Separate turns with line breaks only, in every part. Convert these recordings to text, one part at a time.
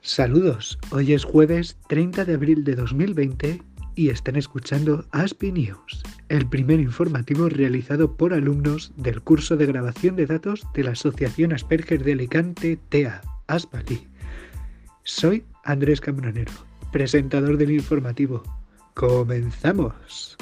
Saludos, hoy es jueves 30 de abril de 2020 y están escuchando ASPI News, el primer informativo realizado por alumnos del curso de grabación de datos de la Asociación Asperger de Alicante TEA, ASPALI. Soy Andrés Cambronero, presentador del informativo. ¡Comenzamos!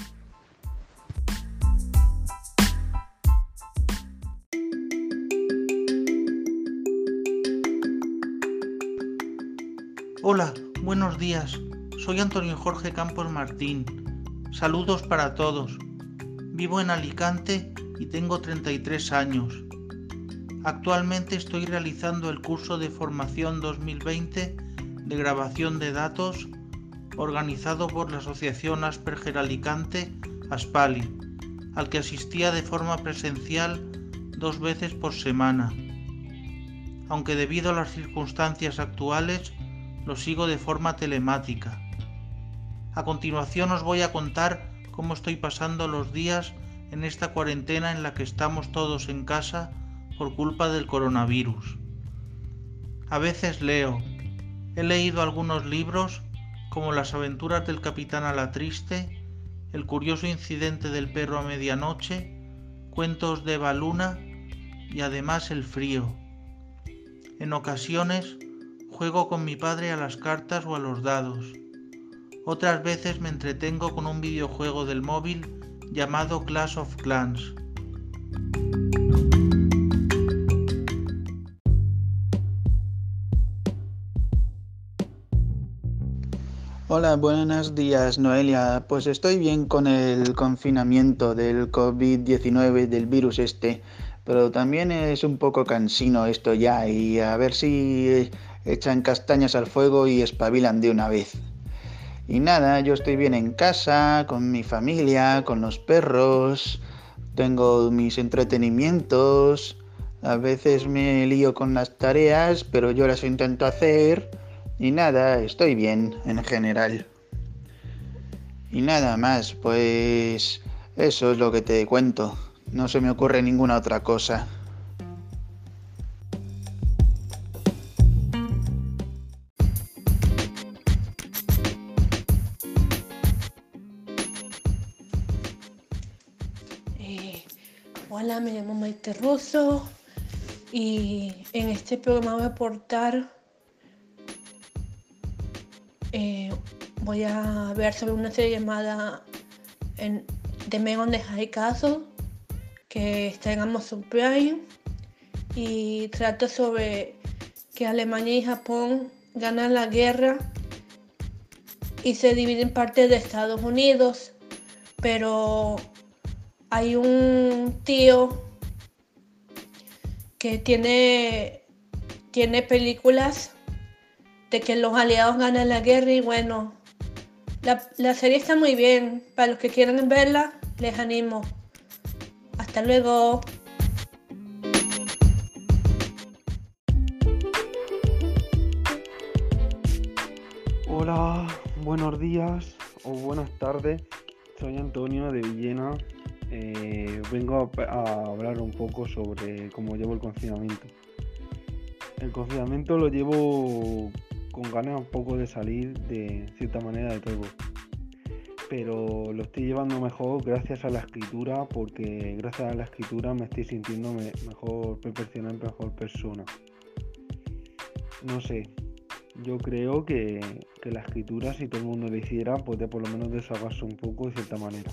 Hola, buenos días. Soy Antonio Jorge Campos Martín. Saludos para todos. Vivo en Alicante y tengo 33 años. Actualmente estoy realizando el curso de formación 2020 de grabación de datos organizado por la Asociación Asperger Alicante, Aspali, al que asistía de forma presencial dos veces por semana. Aunque debido a las circunstancias actuales lo sigo de forma telemática. A continuación os voy a contar cómo estoy pasando los días en esta cuarentena en la que estamos todos en casa por culpa del coronavirus. A veces leo. He leído algunos libros como Las aventuras del capitán a la triste, El curioso incidente del perro a medianoche, cuentos de Baluna y además El frío. En ocasiones Juego con mi padre a las cartas o a los dados. Otras veces me entretengo con un videojuego del móvil llamado Clash of Clans.
Hola, buenos días Noelia. Pues estoy bien con el confinamiento del COVID-19, del virus este, pero también es un poco cansino esto ya y a ver si echan castañas al fuego y espabilan de una vez. Y nada, yo estoy bien en casa, con mi familia, con los perros, tengo mis entretenimientos, a veces me lío con las tareas, pero yo las intento hacer y nada, estoy bien en general. Y nada más, pues eso es lo que te cuento. No se me ocurre ninguna otra cosa.
Hola, me llamo Maite Russo y en este programa voy a aportar, eh, voy a ver sobre una serie llamada en, The Men on the High Castle que está en Amazon Prime y trata sobre que Alemania y Japón ganan la guerra y se dividen parte de Estados Unidos, pero hay un tío que tiene, tiene películas de que los aliados ganan la guerra y bueno, la, la serie está muy bien. Para los que quieran verla, les animo. Hasta luego.
Hola, buenos días o buenas tardes. Soy Antonio de Villena eh, vengo a, hablar un poco sobre cómo llevo el confinamiento. El confinamiento lo llevo con ganas un poco de salir de cierta manera de todo. Pero lo estoy llevando mejor gracias a la escritura, porque gracias a la escritura me estoy sintiendo mejor profesional, mejor persona. No sé, yo creo que, que la escritura, si todo el mundo lo hiciera, puede por lo menos desahogarse un poco de cierta manera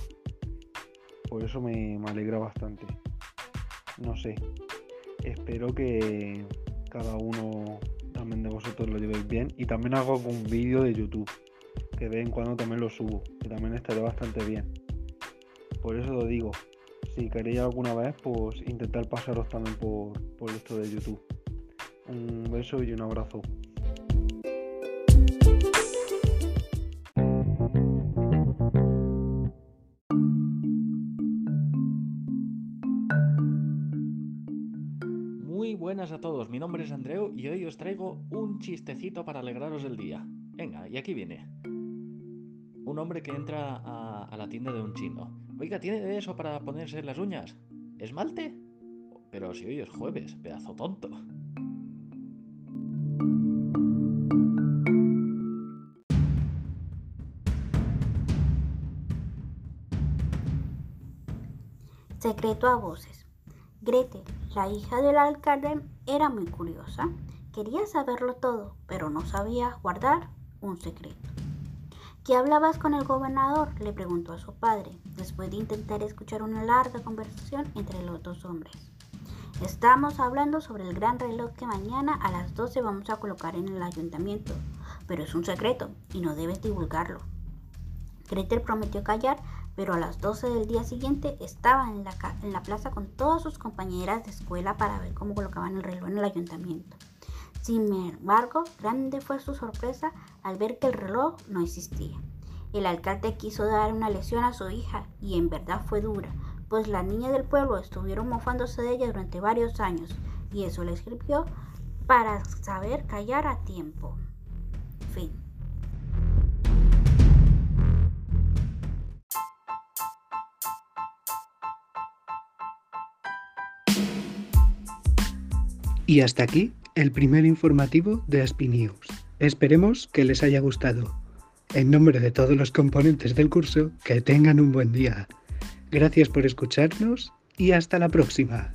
por eso me, alegra bastante. No sé, espero que cada uno también de vosotros lo llevéis bien y también hago un vídeo de YouTube que de vez en cuando también lo subo, que también estaré bastante bien. Por eso lo digo, si queréis alguna vez, pues intentar pasaros también por, por esto de YouTube. Un beso y un abrazo.
Buenas a todos, mi nombre es Andreu y hoy os traigo un chistecito para alegraros el día. Venga, y aquí viene. Un hombre que entra a, la tienda de un chino. Oiga, ¿tiene eso para ponerse las uñas? ¿Esmalte? Pero si hoy es jueves, pedazo tonto.
Secreto a voces. Gretel, la hija del alcalde, era muy curiosa. Quería saberlo todo, pero no sabía guardar un secreto. ¿Qué hablabas con el gobernador? le preguntó a su padre, después de intentar escuchar una larga conversación entre los dos hombres. Estamos hablando sobre el gran reloj que mañana a las 12 vamos a colocar en el ayuntamiento, pero es un secreto y no debes divulgarlo. Gretel prometió callar, pero a las 12 del día siguiente estaba en la, en la plaza con todas sus compañeras de escuela para ver cómo colocaban el reloj en el ayuntamiento. Sin embargo, grande fue su sorpresa al ver que el reloj no existía. El alcalde quiso dar una lección a su hija y en verdad fue dura, pues las niñas del pueblo estuvieron mofándose de ella durante varios años y eso le escribió para saber callar a tiempo. Fin.
Y hasta aquí el primer informativo de Aspi News. Esperemos que les haya gustado. En nombre de todos los componentes del curso, que tengan un buen día. Gracias por escucharnos y hasta la próxima.